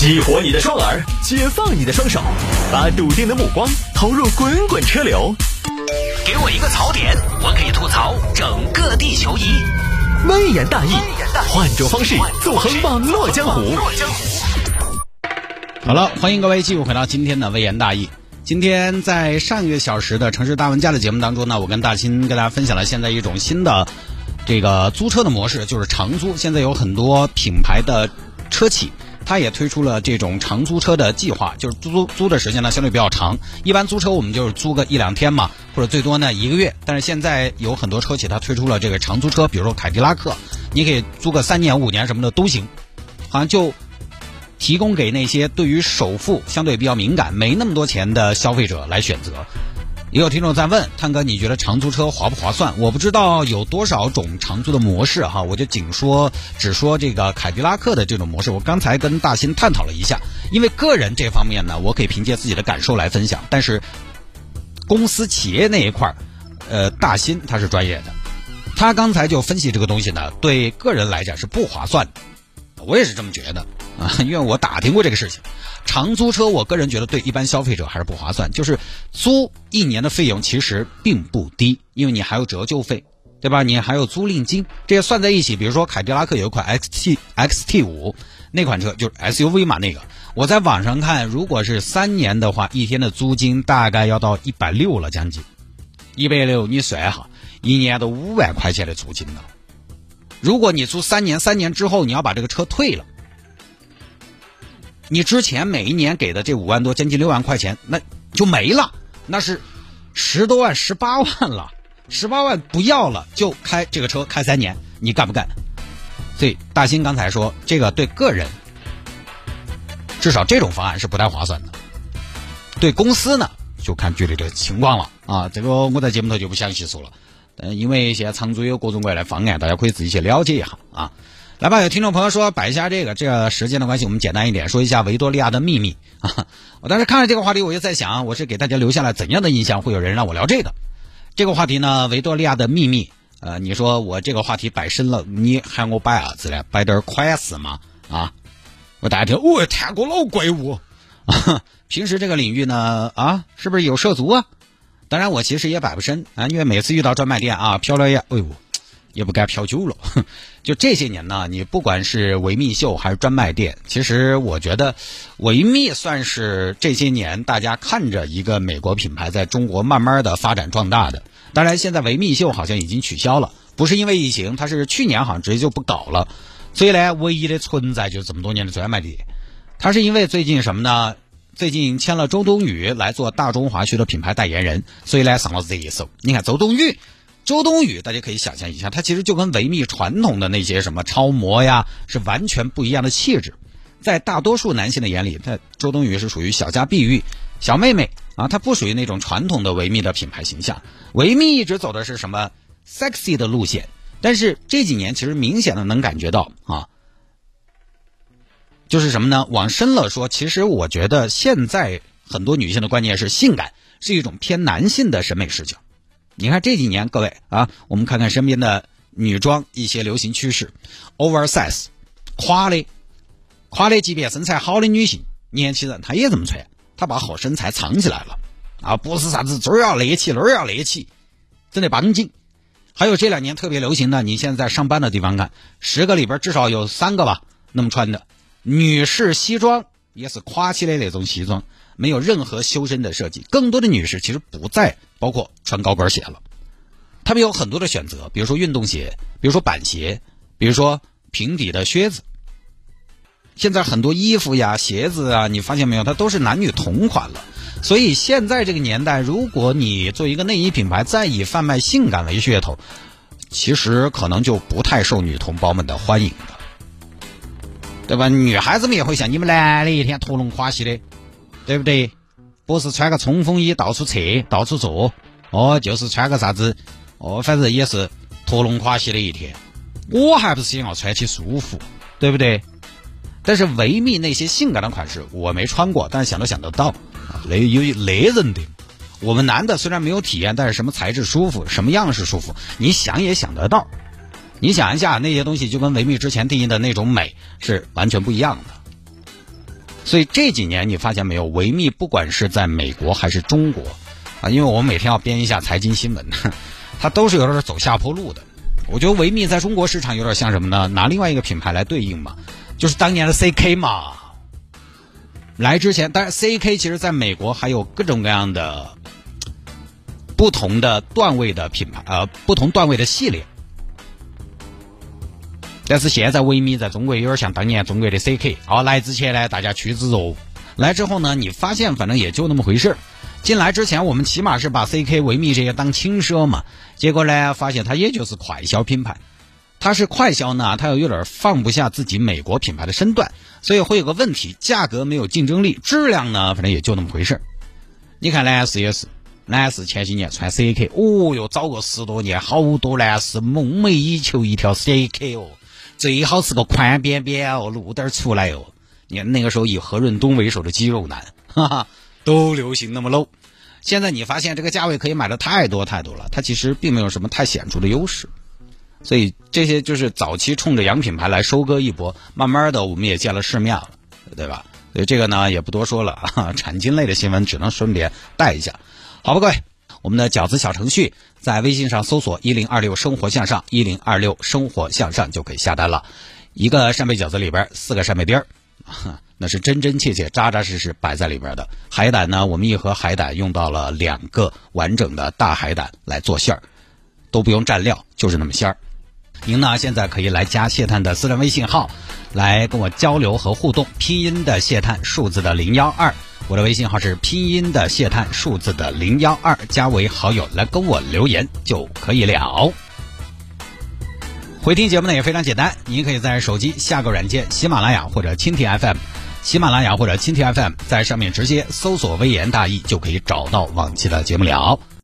激活你的双耳，解放你的双手，把笃定的目光投入滚滚车流。给我一个槽点，我可以吐槽整个地球仪。微言大义，换种方式纵横网络江湖。好了，欢迎各位继续回到今天的微言大义。今天在上一个小时的城市大玩家的节目当中呢，我跟大新跟大家分享了现在一种新的这个租车的模式，就是长租。现在有很多品牌的车企。它也推出了这种长租车的计划，就是租租的时间呢相对比较长。一般租车我们就是租个一两天嘛，或者最多呢一个月。但是现在有很多车企它推出了这个长租车，比如说凯迪拉克，你可以租个三年、五年什么的都行，好像就提供给那些对于首付相对比较敏感、没那么多钱的消费者来选择。也有听众在问，探哥，你觉得长租车划不划算？我不知道有多少种长租的模式哈，我就仅说只说这个凯迪拉克的这种模式。我刚才跟大新探讨了一下，因为个人这方面呢，我可以凭借自己的感受来分享，但是公司企业那一块儿，呃，大新他是专业的，他刚才就分析这个东西呢，对个人来讲是不划算的，我也是这么觉得。啊，因为我打听过这个事情，长租车，我个人觉得对一般消费者还是不划算。就是租一年的费用其实并不低，因为你还有折旧费，对吧？你还有租赁金，这些算在一起。比如说凯迪拉克有一款 XT XT 五那款车，就是 SUV 嘛，那个我在网上看，如果是三年的话，一天的租金大概要到一百六了，将近一百六，你算哈，一年都五万块钱的租金了。如果你租三年，三年之后你要把这个车退了。你之前每一年给的这五万多，将近六万块钱，那就没了，那是十多万、十八万了，十八万不要了，就开这个车开三年，你干不干？所以大新刚才说，这个对个人，至少这种方案是不太划算的。对公司呢，就看具体的情况了啊。这个我在节目头就不详细说了，嗯，因为现在长租有各种各样的方案，大家可以自己去了解一下啊。来吧，有听众朋友说摆一下这个，这个时间的关系，我们简单一点说一下维多利亚的秘密啊。我当时看了这个话题，我就在想，我是给大家留下了怎样的印象？会有人让我聊这个？这个话题呢，维多利亚的秘密。呃，你说我这个话题摆深了，你喊我摆啥子呢？摆点款式嘛啊？我大家听，哦，谈过老怪物啊。平时这个领域呢，啊，是不是有涉足啊？当然，我其实也摆不深啊，因为每次遇到专卖店啊，漂亮呀，哎呦。也不该飘久了，就这些年呢，你不管是维密秀还是专卖店，其实我觉得维密算是这些年大家看着一个美国品牌在中国慢慢的发展壮大的。当然，现在维密秀好像已经取消了，不是因为疫情，它是去年好像直接就不搞了。所以呢，唯一的存在就是这么多年的专卖店。它是因为最近什么呢？最近签了周冬雨来做大中华区的品牌代言人，所以呢上了这一手。你看周冬雨。周冬雨，大家可以想象一下，她其实就跟维密传统的那些什么超模呀，是完全不一样的气质。在大多数男性的眼里，她周冬雨是属于小家碧玉、小妹妹啊，她不属于那种传统的维密的品牌形象。维密一直走的是什么 sexy 的路线，但是这几年其实明显的能感觉到啊，就是什么呢？往深了说，其实我觉得现在很多女性的观念是性感是一种偏男性的审美视角。你看这几年，各位啊，我们看看身边的女装一些流行趋势，oversize，垮的，垮的，即便身材好的女性，年轻人她也这么穿，她把好身材藏起来了，啊，不是啥子这儿要勒起那儿要勒起，整得绷紧。还有这两年特别流行的，你现在在上班的地方看，十个里边至少有三个吧，那么穿的女士西装也是垮起来那种西装。没有任何修身的设计，更多的女士其实不在包括穿高跟鞋了，他们有很多的选择，比如说运动鞋，比如说板鞋，比如说平底的靴子。现在很多衣服呀、鞋子啊，你发现没有，它都是男女同款了。所以现在这个年代，如果你做一个内衣品牌，再以贩卖性感为噱头，其实可能就不太受女同胞们的欢迎了，对吧？女孩子们也会想，你们男的一天脱龙垮西的。对不对？不是穿个冲锋衣到处撤、到处坐，哦，就是穿个啥子，哦，反正也是脱龙垮西的一天。我还不是想要穿起舒服，对不对？但是维密那些性感的款式我没穿过，但是想都想得到，那有那人的。我们男的虽然没有体验，但是什么材质舒服，什么样式舒服，你想也想得到。你想一下，那些东西就跟维密之前定义的那种美是完全不一样的。所以这几年你发现没有，维密不管是在美国还是中国，啊，因为我们每天要编一下财经新闻，它都是有点走下坡路的。我觉得维密在中国市场有点像什么呢？拿另外一个品牌来对应嘛，就是当年的 CK 嘛。来之前，当然 CK 其实在美国还有各种各样的不同的段位的品牌，呃，不同段位的系列。但是现在维密在中国有点像当年中国的 CK。哦，来之前呢，大家趋之若鹜；来之后呢，你发现反正也就那么回事进来之前，我们起码是把 CK、维密这些当轻奢嘛。结果呢，发现它也就是快销品牌。它是快销呢，它又有点放不下自己美国品牌的身段，所以会有个问题：价格没有竞争力，质量呢，反正也就那么回事你看男士也是，男士前几年穿 CK，哦哟，早个十多年，好多男士梦寐以求一条 CK 哦，最好是个宽边边哦，露点出来哦。你看那个时候以何润东为首的肌肉男，哈哈，都流行那么 low。现在你发现这个价位可以买的太多太多了，它其实并没有什么太显著的优势。所以这些就是早期冲着洋品牌来收割一波，慢慢的我们也见了世面了，对吧？所以这个呢也不多说了啊，产金类的新闻只能顺便带一下。好吧，各位，我们的饺子小程序在微信上搜索“一零二六生活向上”，一零二六生活向上就可以下单了。一个扇贝饺子里边四个扇贝丁儿，那是真真切切、扎扎实实摆在里边的。海胆呢，我们一盒海胆用到了两个完整的大海胆来做馅儿，都不用蘸料，就是那么鲜儿。您呢？现在可以来加谢探的私人微信号，来跟我交流和互动。拼音的谢探，数字的零幺二，我的微信号是拼音的谢探，数字的零幺二，加为好友来跟我留言就可以了。回听节目呢也非常简单，您可以在手机下个软件喜马拉雅或者蜻蜓 FM，喜马拉雅或者蜻蜓 FM，在上面直接搜索“微言大义”就可以找到往期的节目了。